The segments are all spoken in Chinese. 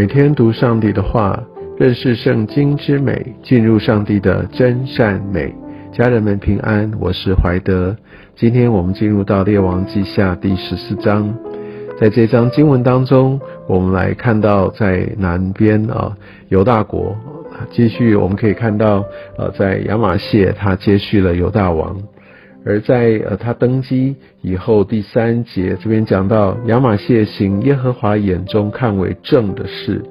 每天读上帝的话，认识圣经之美，进入上帝的真善美。家人们平安，我是怀德。今天我们进入到列王记下第十四章，在这章经文当中，我们来看到在南边啊犹大国，继续我们可以看到呃在亚玛谢他接续了犹大王。而在呃他登基以后，第三节这边讲到亚玛谢行耶和华眼中看为正的事，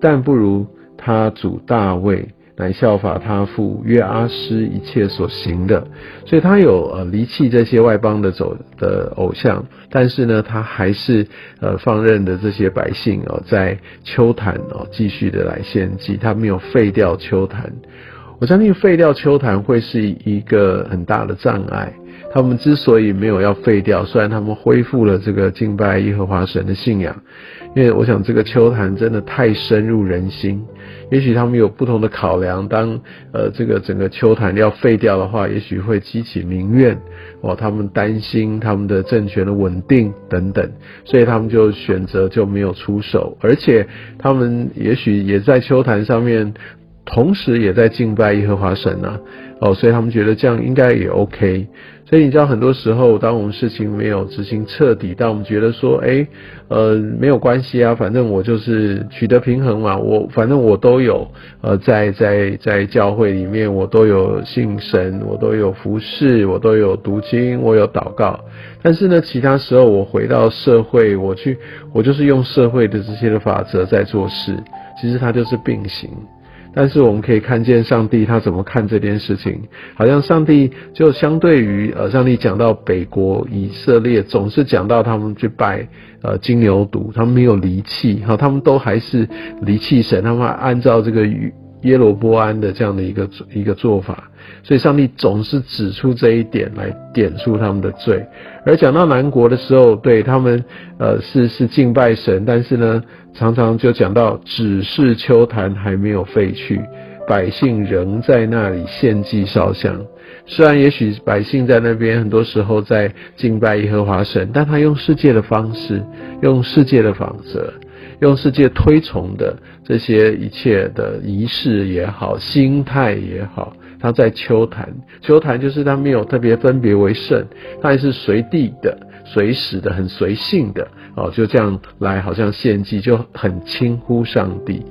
但不如他主大卫来效法他父约阿施一切所行的，所以他有呃离弃这些外邦的走的偶像，但是呢，他还是呃放任的这些百姓哦，在秋坛哦继续的来献祭，他没有废掉秋坛。我相信废掉秋坛会是一个很大的障碍。他们之所以没有要废掉，虽然他们恢复了这个敬拜耶和华神的信仰，因为我想这个秋坛真的太深入人心。也许他们有不同的考量，当呃这个整个秋坛要废掉的话，也许会激起民怨哦。他们担心他们的政权的稳定等等，所以他们就选择就没有出手，而且他们也许也在秋坛上面。同时也在敬拜耶和华神呐，哦，所以他们觉得这样应该也 OK。所以你知道，很多时候当我们事情没有执行彻底，当我们觉得说，哎，呃，没有关系啊，反正我就是取得平衡嘛，我反正我都有，呃，在在在教会里面，我都有信神，我都有服侍，我都有读经，我有祷告。但是呢，其他时候我回到社会，我去，我就是用社会的这些的法则在做事，其实它就是并行。但是我们可以看见上帝他怎么看这件事情，好像上帝就相对于呃，上帝讲到北国以色列，总是讲到他们去拜呃金牛犊，他们没有离弃哈，他们都还是离弃神，他们按照这个耶罗波安的这样的一个一个做法。所以，上帝总是指出这一点来点出他们的罪。而讲到南国的时候，对他们，呃，是是敬拜神，但是呢，常常就讲到只是秋坛还没有废去，百姓仍在那里献祭烧香。虽然也许百姓在那边很多时候在敬拜耶和华神，但他用世界的方式，用世界的法则，用世界推崇的这些一切的仪式也好，心态也好。他在秋坛，秋坛就是他没有特别分别为圣，他也是随地的、随时的、很随性的哦，就这样来，好像献祭就很轻忽上帝。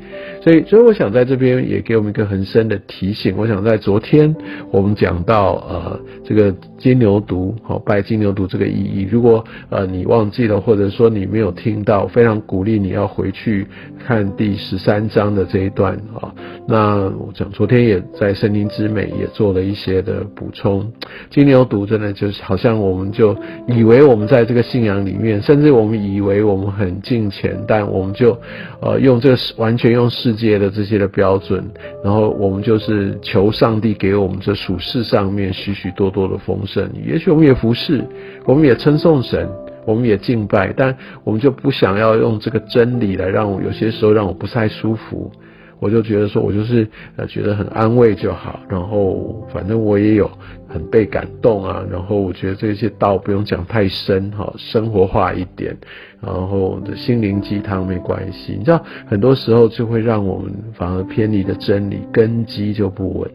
所以，所以我想在这边也给我们一个很深的提醒。我想在昨天我们讲到呃这个金牛犊，好拜金牛犊这个意义。如果呃你忘记了，或者说你没有听到，非常鼓励你要回去看第十三章的这一段啊。那我讲昨天也在圣经之美也做了一些的补充。金牛犊真的就是好像我们就以为我们在这个信仰里面，甚至我们以为我们很敬虔，但我们就呃用这个完全用世界的这些的标准，然后我们就是求上帝给我们这属世上面许许多多的丰盛。也许我们也服侍，我们也称颂神，我们也敬拜，但我们就不想要用这个真理来让我有些时候让我不太舒服。我就觉得说，我就是呃觉得很安慰就好，然后反正我也有很被感动啊，然后我觉得这些道不用讲太深哈，生活化一点，然后心灵鸡汤没关系，你知道很多时候就会让我们反而偏离的真理，根基就不稳。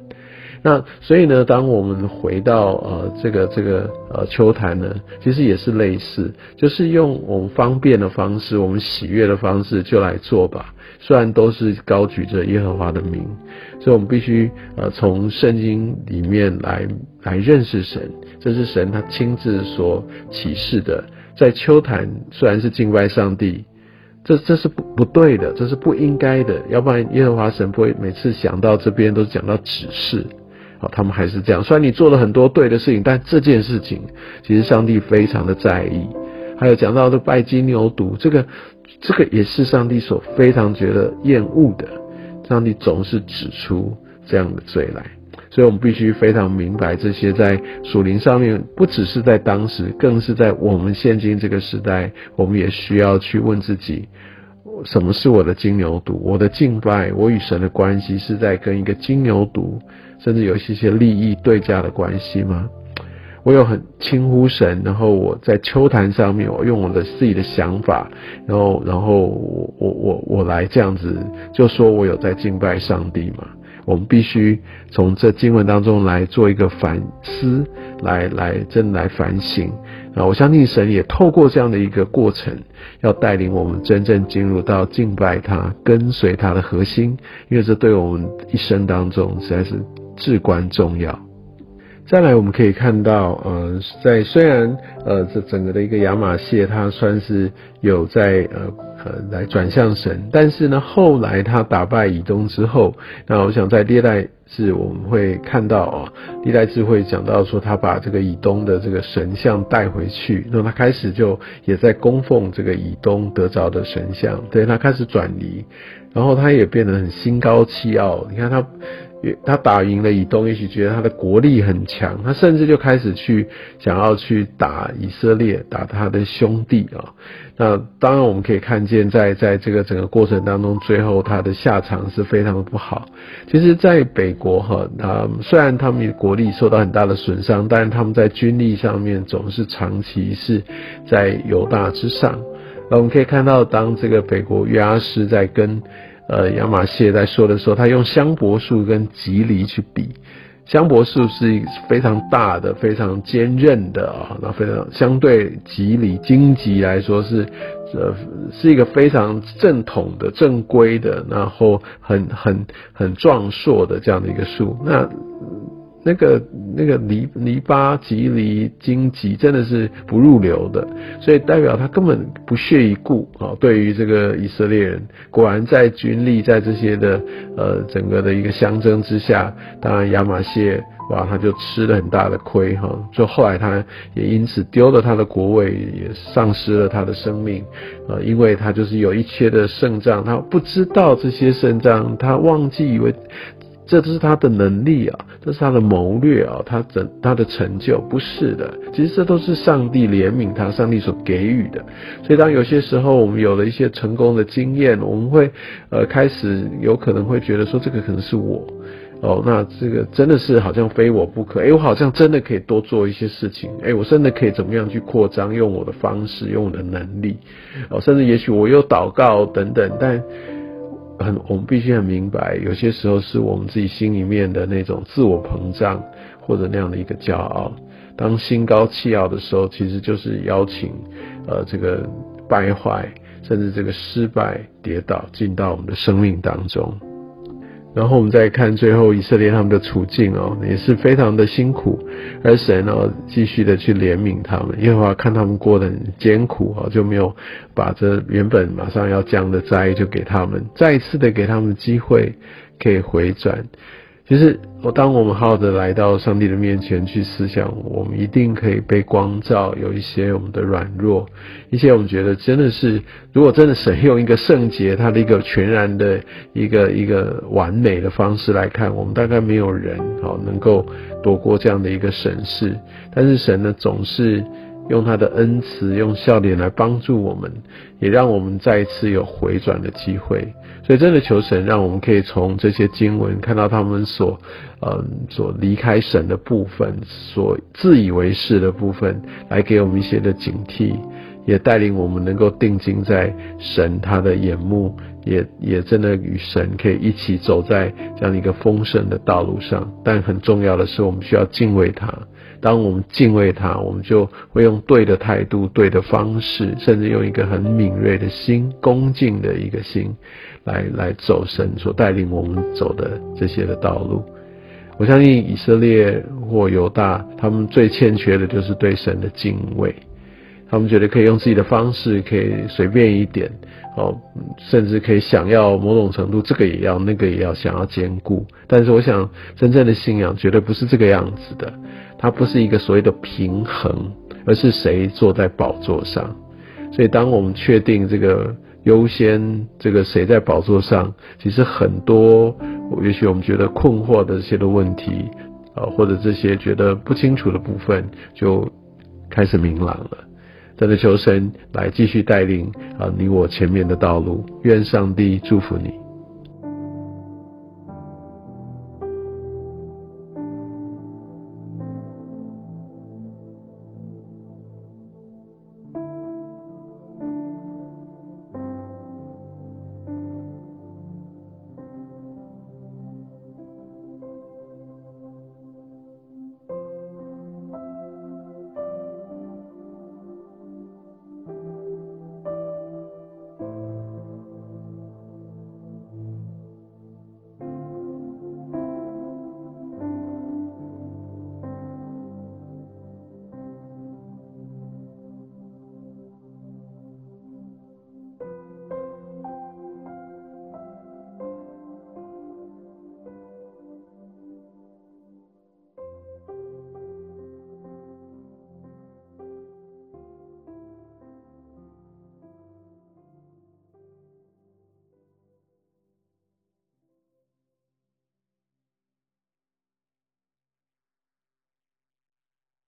那所以呢，当我们回到呃这个这个呃秋坛呢，其实也是类似，就是用我们方便的方式，我们喜悦的方式就来做吧。虽然都是高举着耶和华的名，所以我们必须呃从圣经里面来来认识神，这是神他亲自所启示的。在秋坛虽然是敬拜上帝，这这是不不对的，这是不应该的。要不然耶和华神不会每次想到这边都讲到指示。他们还是这样。虽然你做了很多对的事情，但这件事情其实上帝非常的在意。还有讲到的拜金牛犊，这个这个也是上帝所非常觉得厌恶的。上帝总是指出这样的罪来，所以我们必须非常明白这些在属灵上面，不只是在当时，更是在我们现今这个时代，我们也需要去问自己：什么是我的金牛犊？我的敬拜，我与神的关系是在跟一个金牛犊？甚至有一些些利益对价的关系吗？我有很轻忽神，然后我在秋坛上面，我用我的自己的想法，然后然后我我我我来这样子，就说我有在敬拜上帝嘛？我们必须从这经文当中来做一个反思，来来真来反省啊！我相信神也透过这样的一个过程，要带领我们真正进入到敬拜他、跟随他的核心，因为这对我们一生当中实在是至关重要。再来，我们可以看到，呃，在虽然呃这整个的一个亚马谢，它算是有在呃呃来转向神，但是呢，后来他打败以东之后，那我想在历代志我们会看到啊，历代志会讲到说，他把这个以东的这个神像带回去，那他开始就也在供奉这个以东得着的神像，对他开始转移，然后他也变得很心高气傲，你看他。他打赢了以东，也许觉得他的国力很强，他甚至就开始去想要去打以色列，打他的兄弟啊。那当然我们可以看见，在在这个整个过程当中，最后他的下场是非常的不好。其实，在北国哈，他虽然他们的国力受到很大的损伤，但是他们在军力上面总是长期是在犹大之上。那我们可以看到，当这个北国约阿斯在跟呃，亚马谢在说的时候，他用香柏树跟吉藜去比，香柏树是一非常大的、非常坚韧的啊，那非常相对吉藜荆棘来说是，呃，是一个非常正统的、正规的，然后很很很壮硕的这样的一个树，那。那个那个黎黎巴吉黎荆棘真的是不入流的，所以代表他根本不屑一顾啊。对于这个以色列人，果然在军力在这些的呃整个的一个相争之下，当然亚马谢哇他就吃了很大的亏哈。就后来他也因此丢了他的国位，也丧失了他的生命呃，因为他就是有一切的胜仗，他不知道这些胜仗，他忘记以为。这都是他的能力啊，这是他的谋略啊，他整他的成就不是的，其实这都是上帝怜悯他，上帝所给予的。所以当有些时候我们有了一些成功的经验，我们会呃开始有可能会觉得说这个可能是我哦，那这个真的是好像非我不可，哎，我好像真的可以多做一些事情，哎，我真的可以怎么样去扩张，用我的方式，用我的能力哦，甚至也许我有祷告等等，但。很，我们必须很明白，有些时候是我们自己心里面的那种自我膨胀，或者那样的一个骄傲。当心高气傲的时候，其实就是邀请，呃，这个败坏，甚至这个失败、跌倒进到我们的生命当中。然后我们再看最后以色列他们的处境哦，也是非常的辛苦，而神哦继续的去怜悯他们，因为话看他们过得很艰苦哦，就没有把这原本马上要降的灾就给他们，再一次的给他们机会可以回转。其实，我当我们好好的来到上帝的面前去思想，我们一定可以被光照。有一些我们的软弱，一些我们觉得真的是，如果真的神用一个圣洁，他的一个全然的一个一个完美的方式来看，我们大概没有人好能够躲过这样的一个审视。但是神呢，总是。用他的恩慈，用笑脸来帮助我们，也让我们再一次有回转的机会。所以，真的求神，让我们可以从这些经文看到他们所，嗯，所离开神的部分，所自以为是的部分，来给我们一些的警惕，也带领我们能够定睛在神他的眼目，也也真的与神可以一起走在这样一个丰盛的道路上。但很重要的是，我们需要敬畏他。当我们敬畏他，我们就会用对的态度、对的方式，甚至用一个很敏锐的心、恭敬的一个心，来来走神所带领我们走的这些的道路。我相信以色列或犹大，他们最欠缺的就是对神的敬畏。他们觉得可以用自己的方式，可以随便一点，哦，甚至可以想要某种程度，这个也要，那个也要，想要兼顾。但是，我想真正的信仰绝对不是这个样子的。它不是一个所谓的平衡，而是谁坐在宝座上。所以，当我们确定这个优先，这个谁在宝座上，其实很多，也许我们觉得困惑的这些的问题，啊，或者这些觉得不清楚的部分，就开始明朗了。真的求神来继续带领啊，你我前面的道路。愿上帝祝福你。